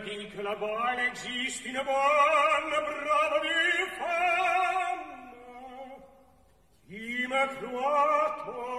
di che la buona esisti una buona brava di fanno. Ima cruato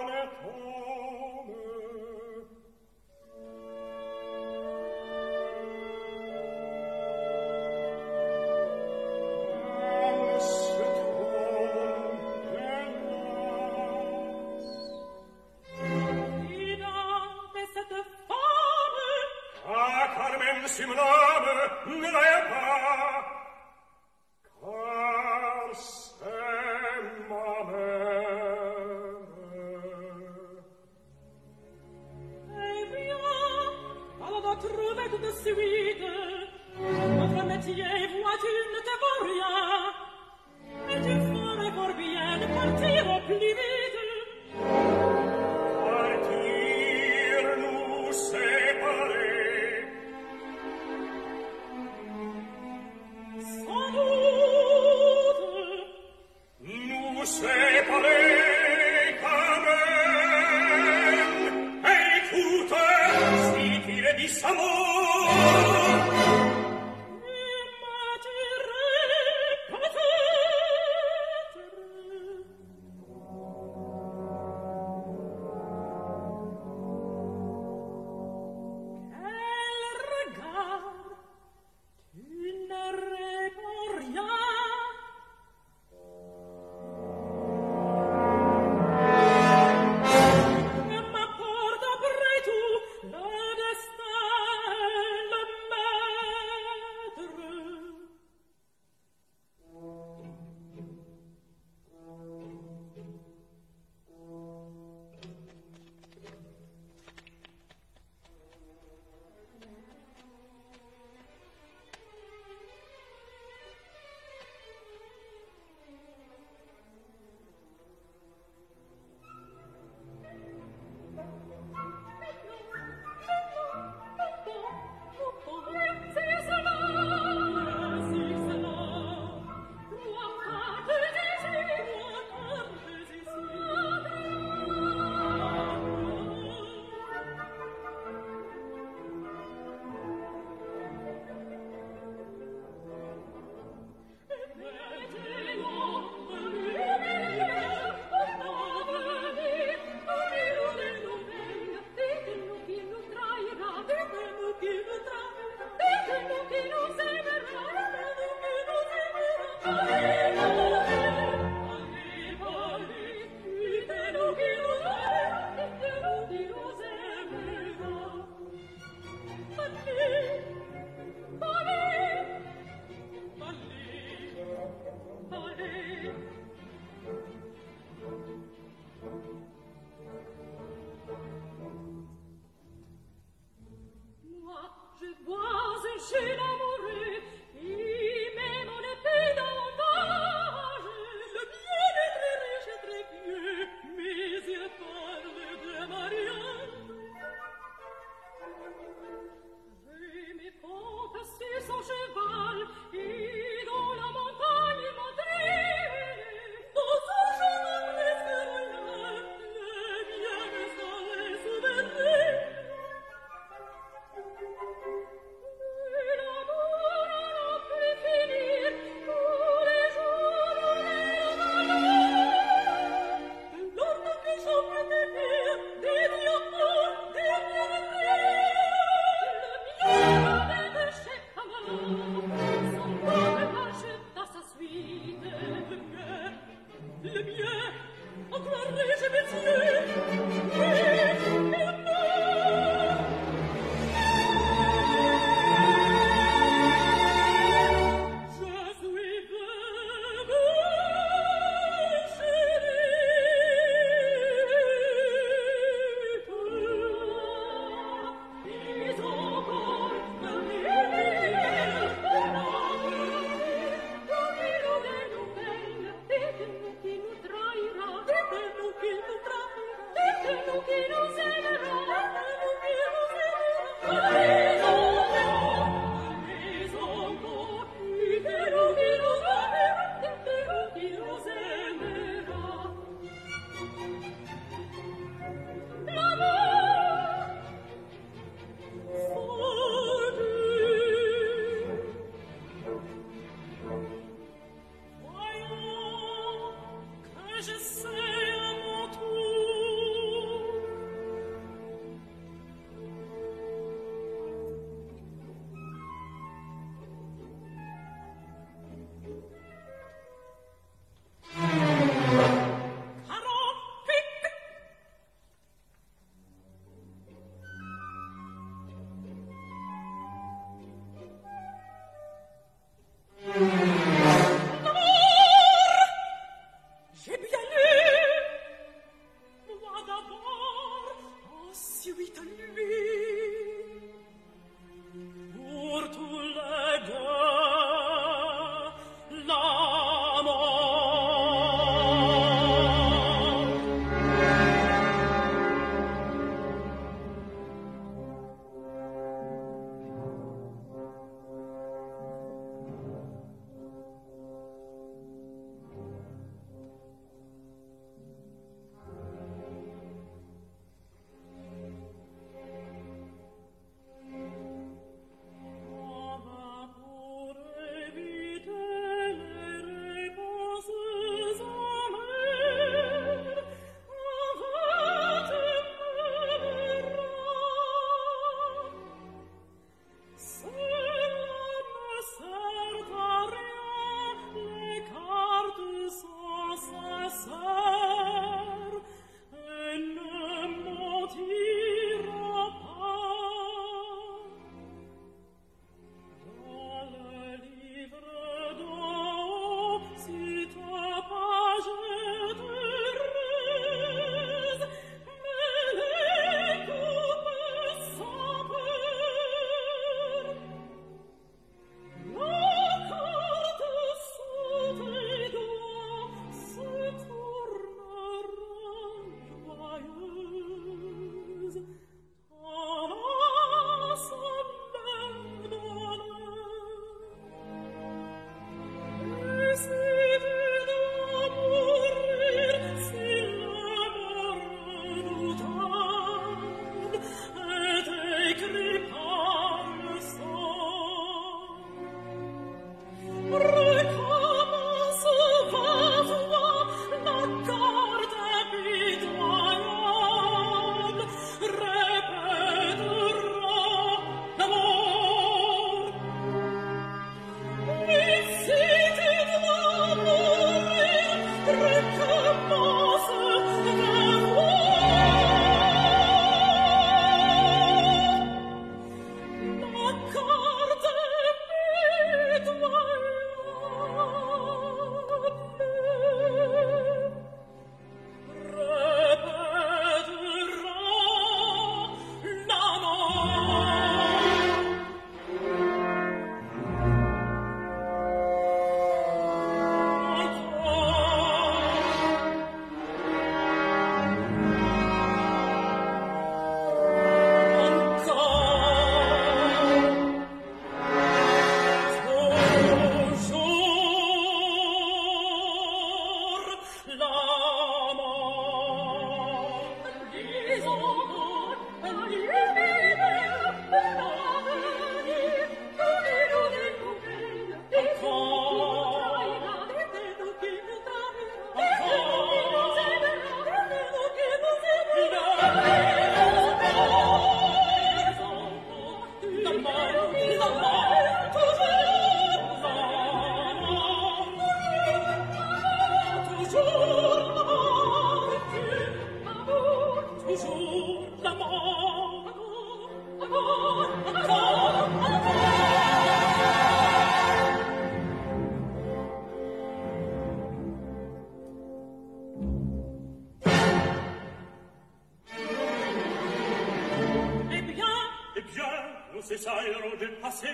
del passé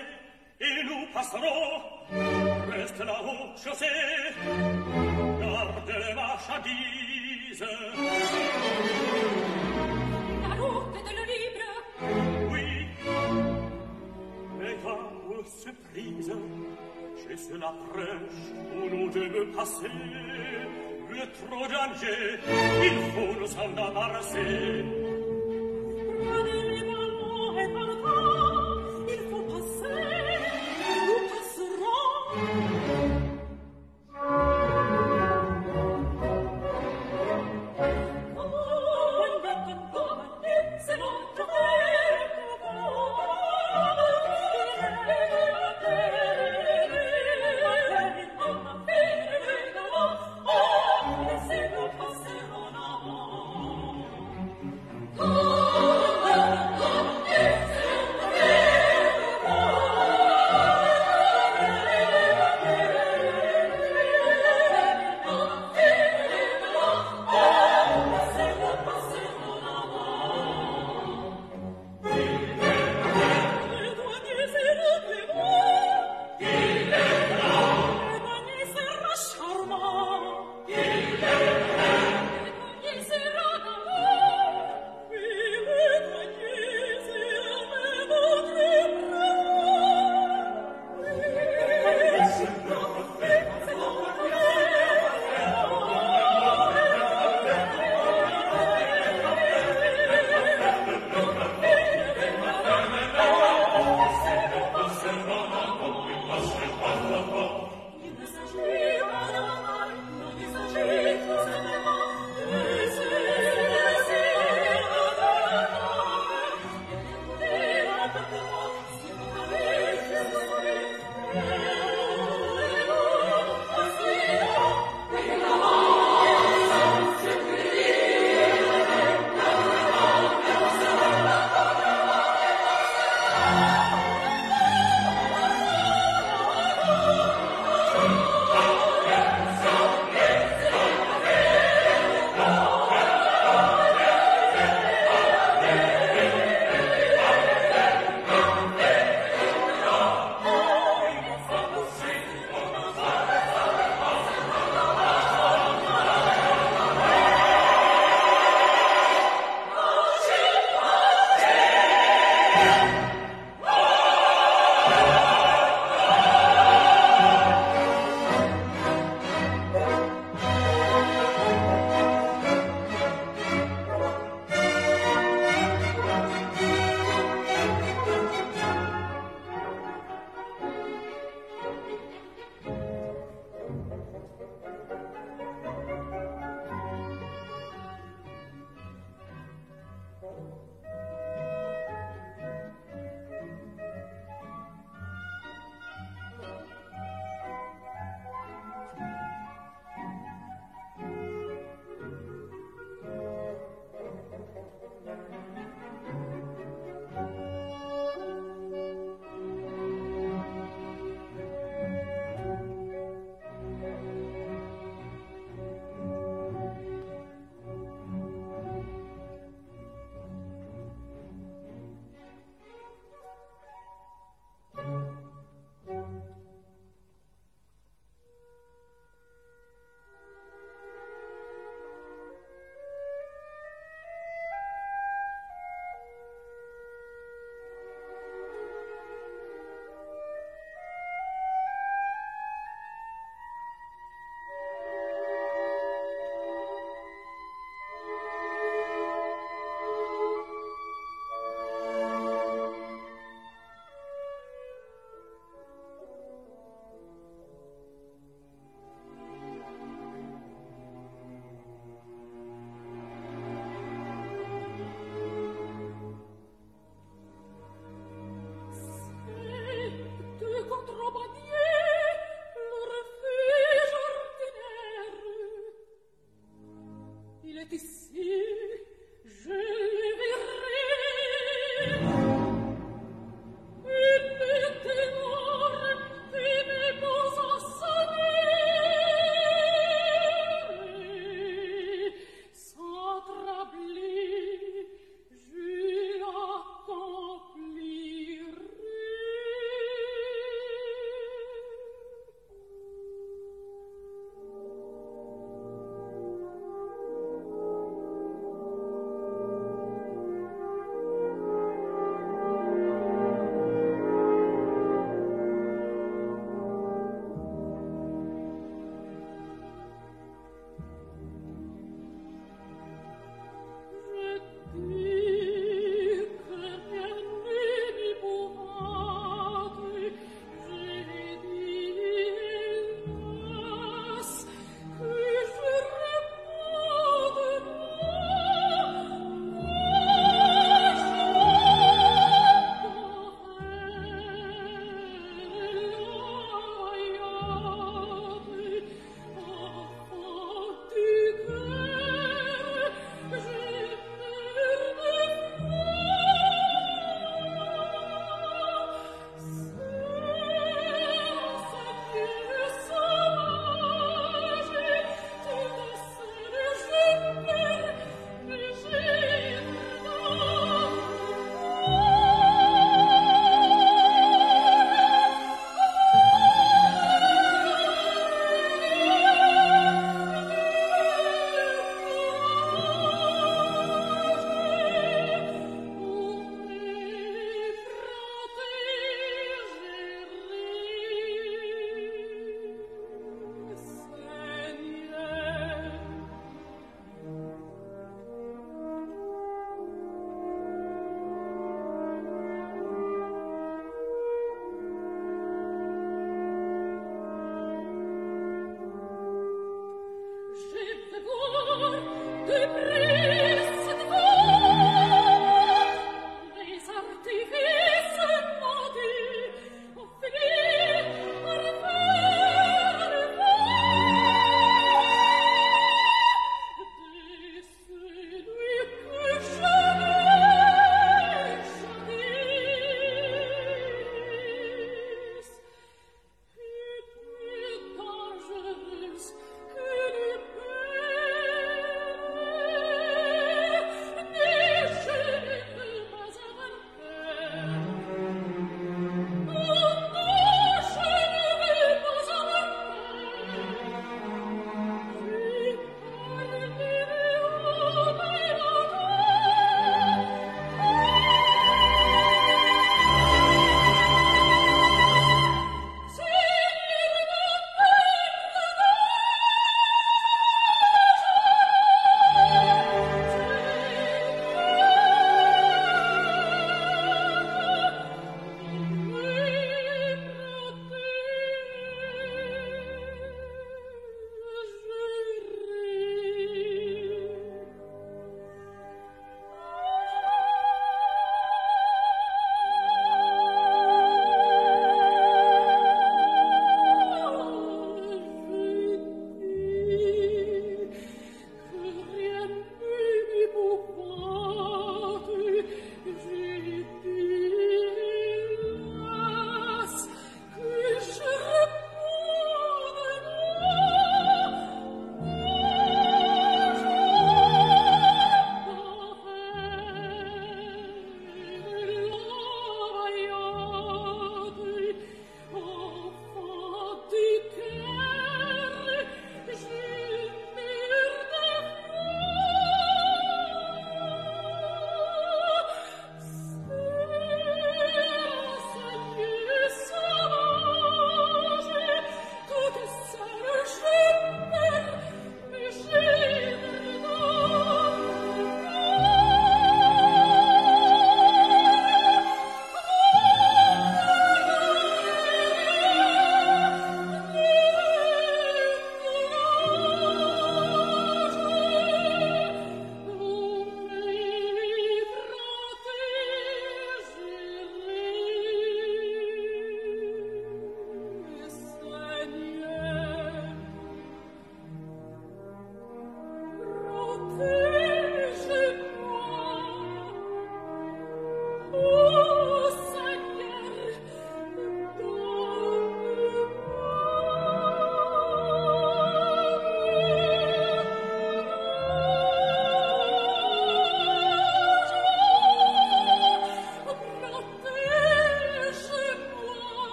et nous passerons. Reste la haute chaussée garde les marchandises. La route de le libre. Oui les femmes se prisent. Chez ceux la prêche où nous devons passer le trop danger. Il faut nous en embarrasser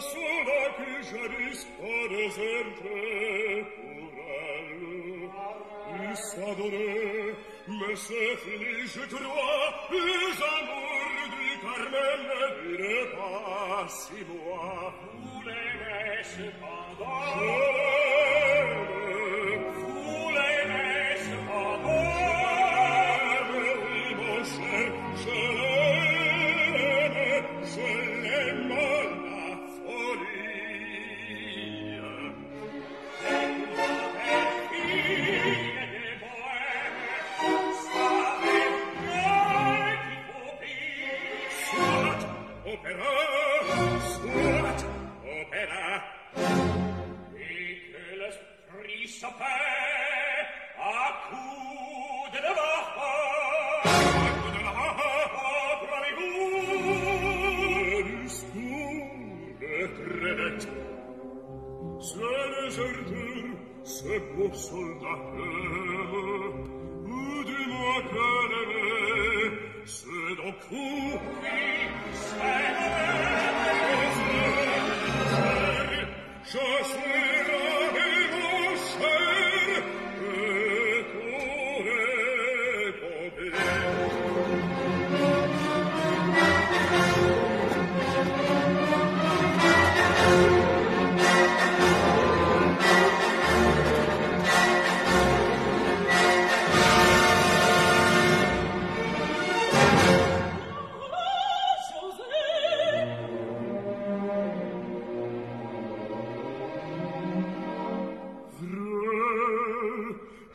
sola che jarisco deserte pour elle. Il s'adonne, mais se finit, je crois, les amours du Carmel ne durent pas six mois. Vous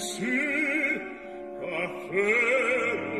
ici, café,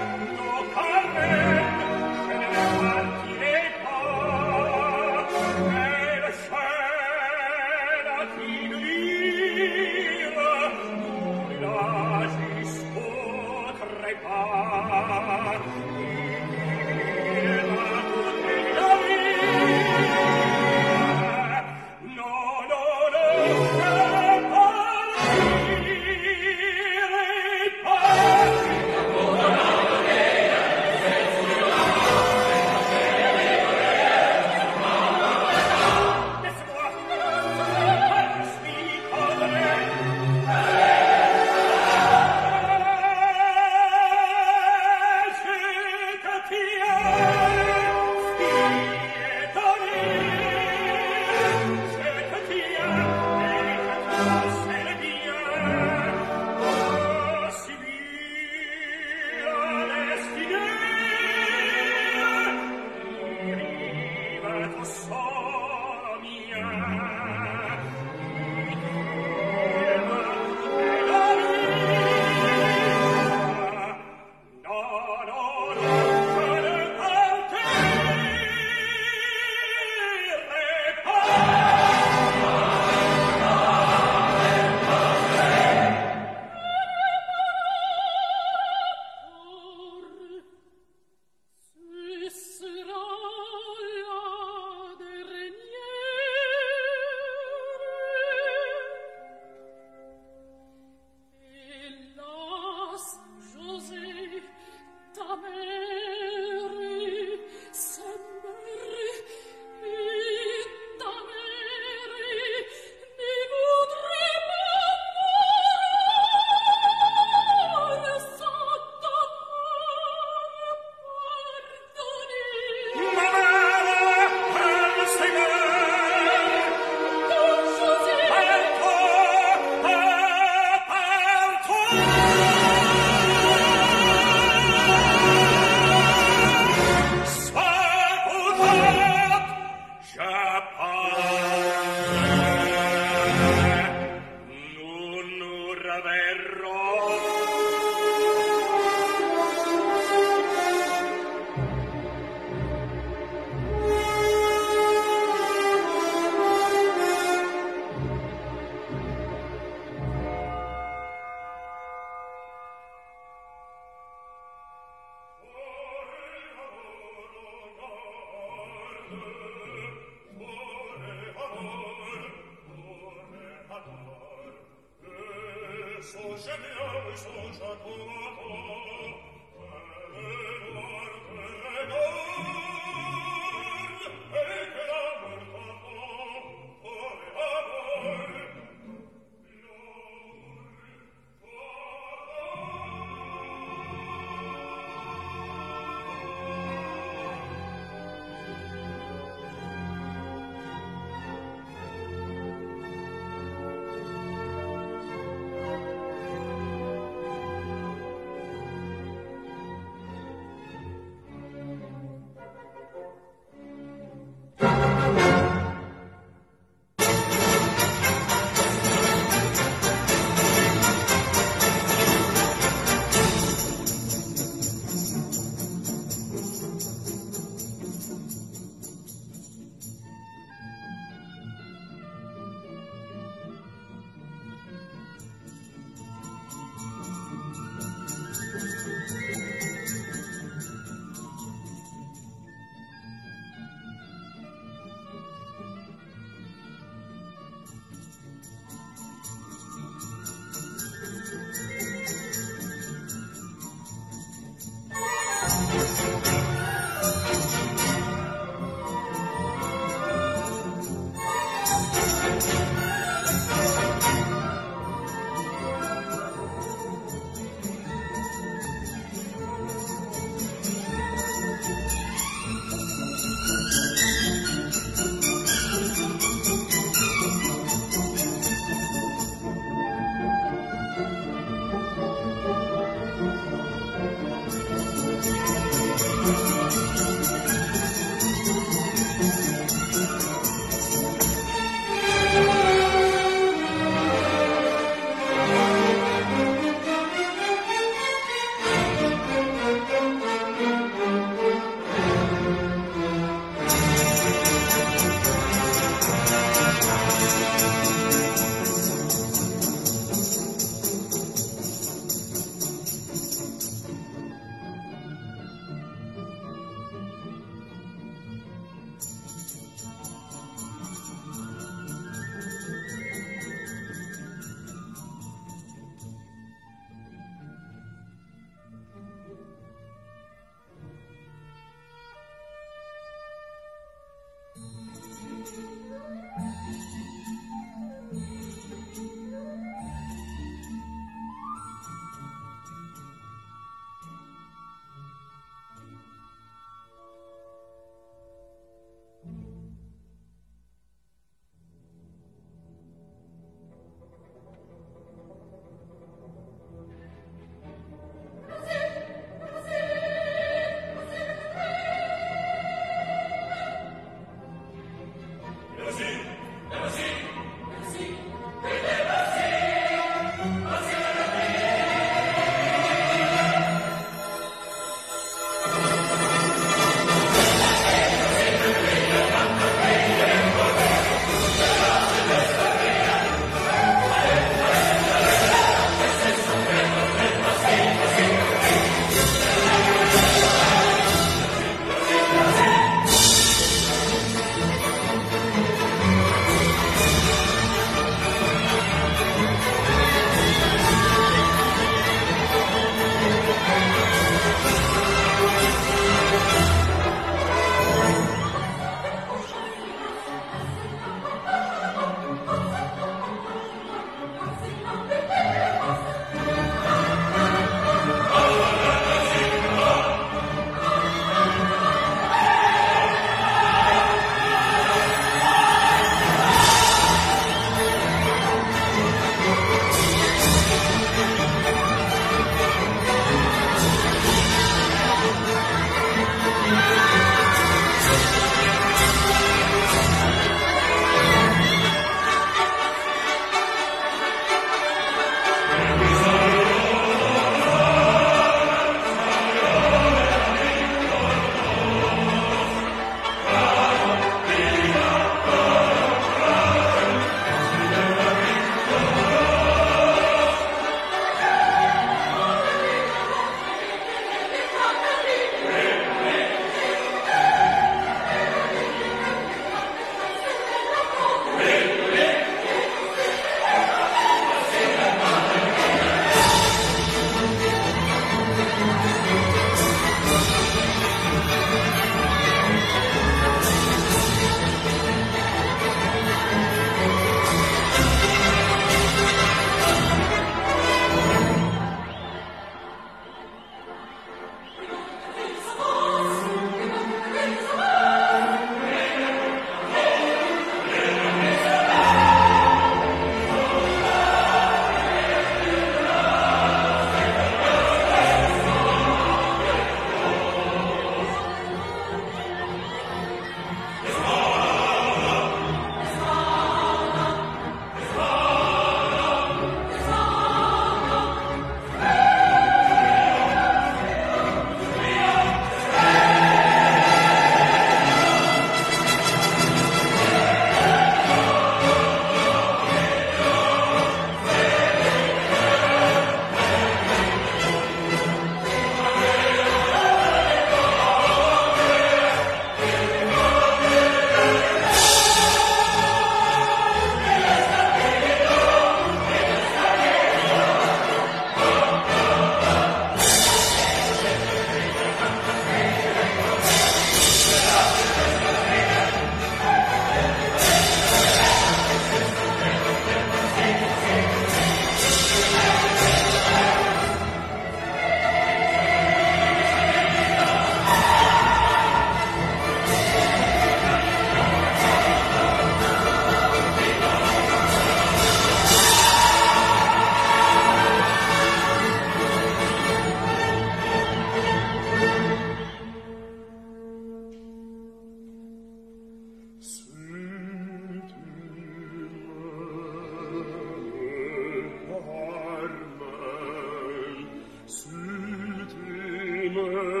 me.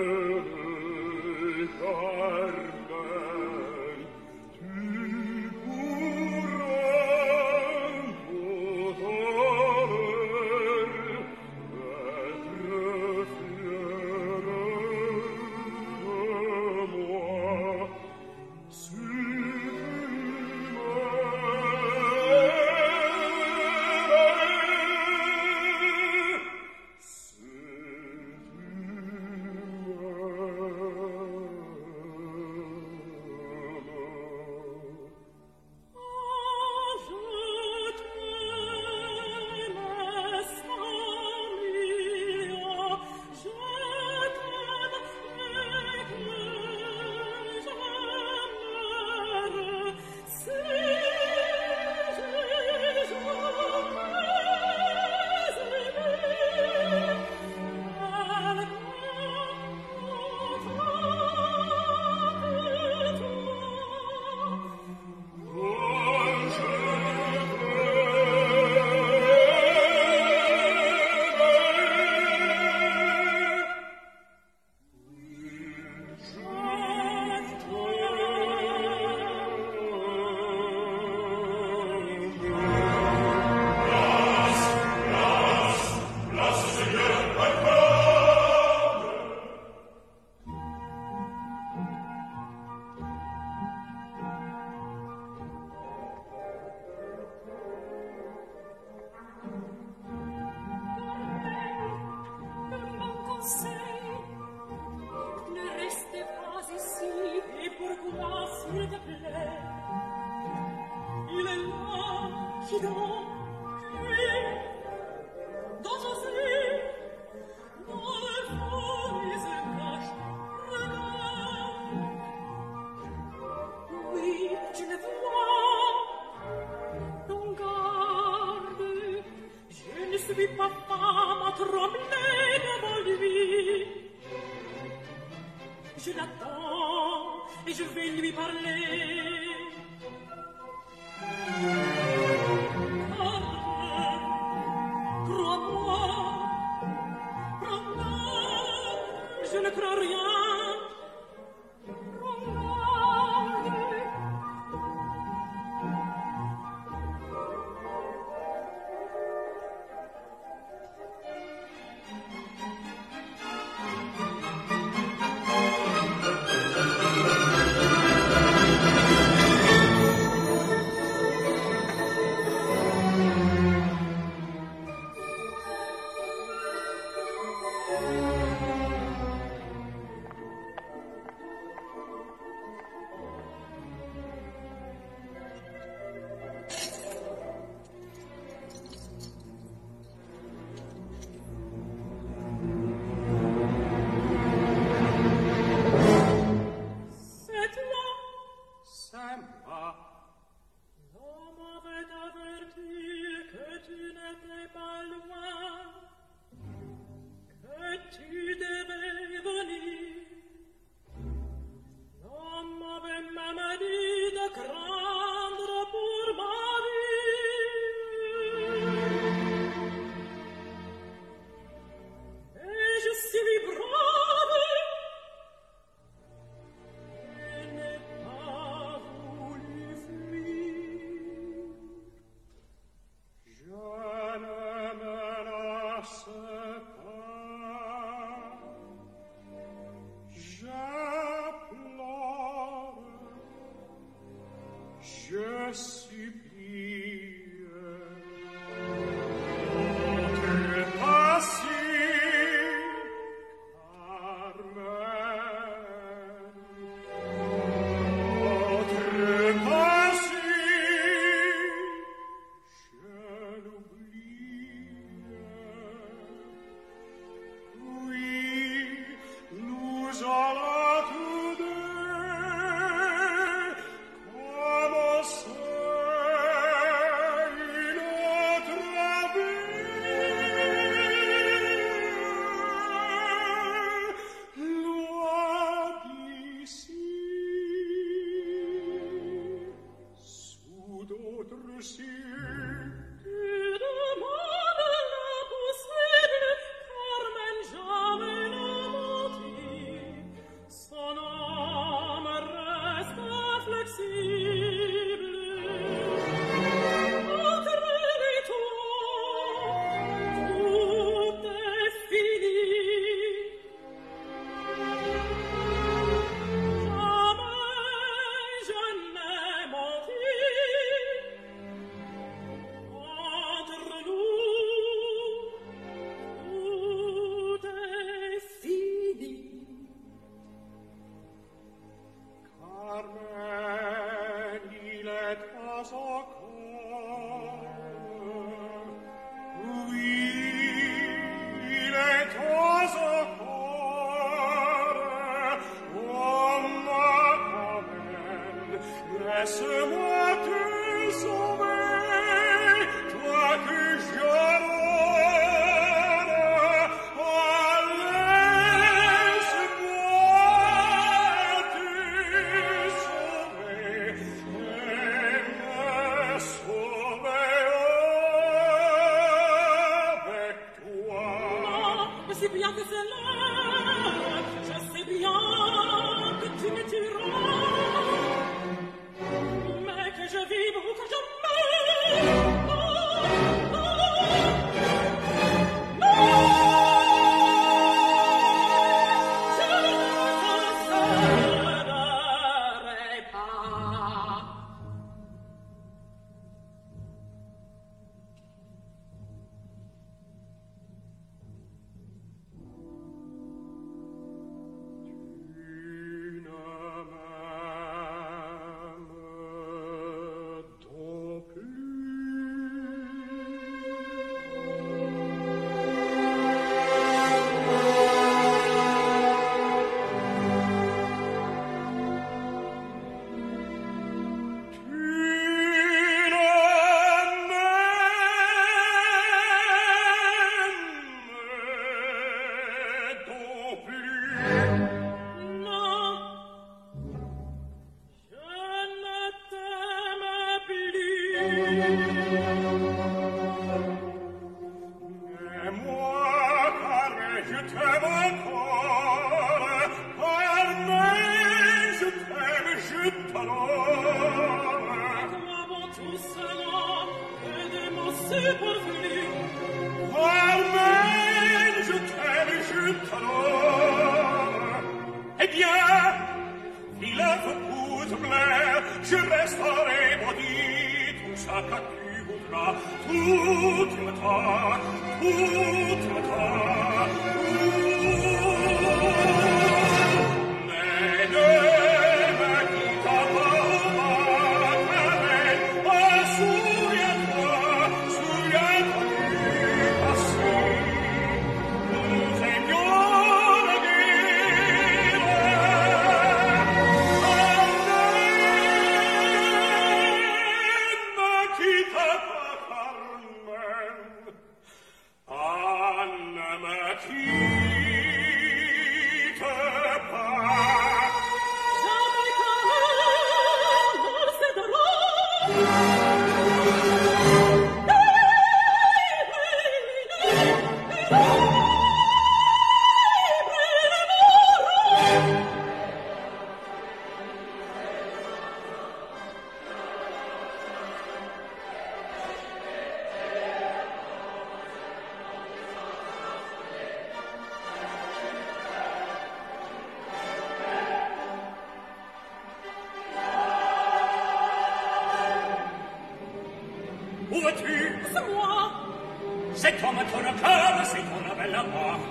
きど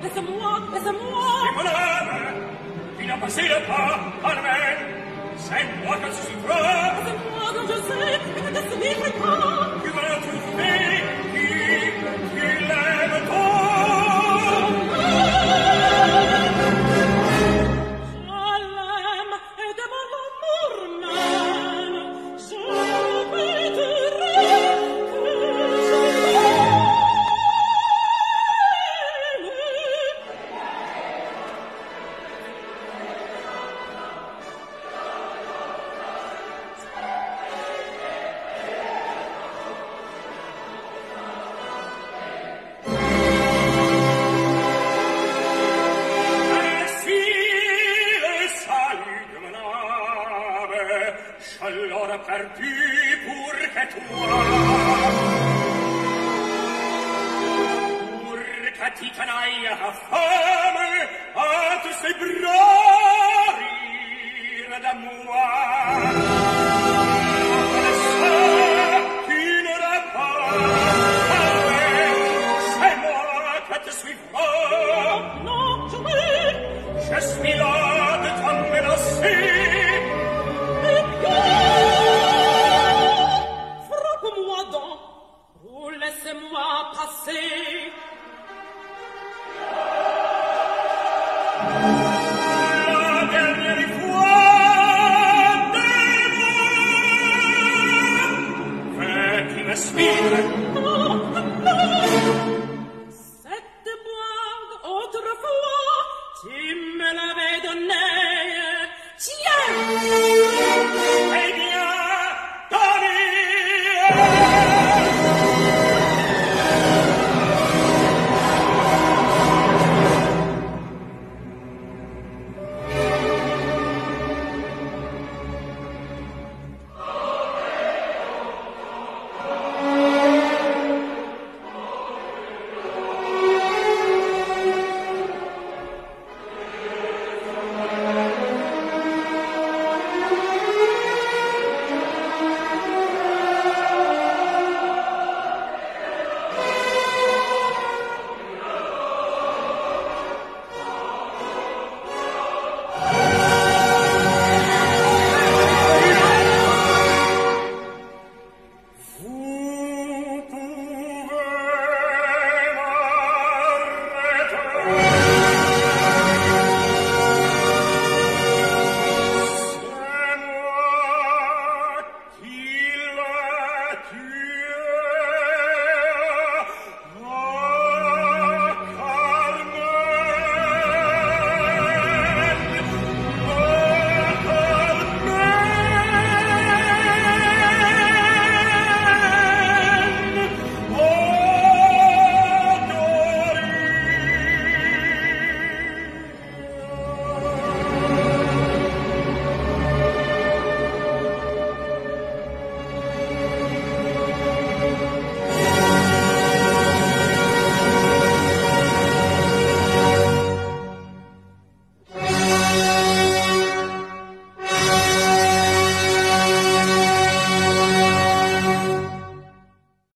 Laisse-moi, laisse-moi, C'est mon âme qui n'a passé le pas à la main. C'est moi que je suis prêt Laissez-moi quand je sais que ta destinée prépare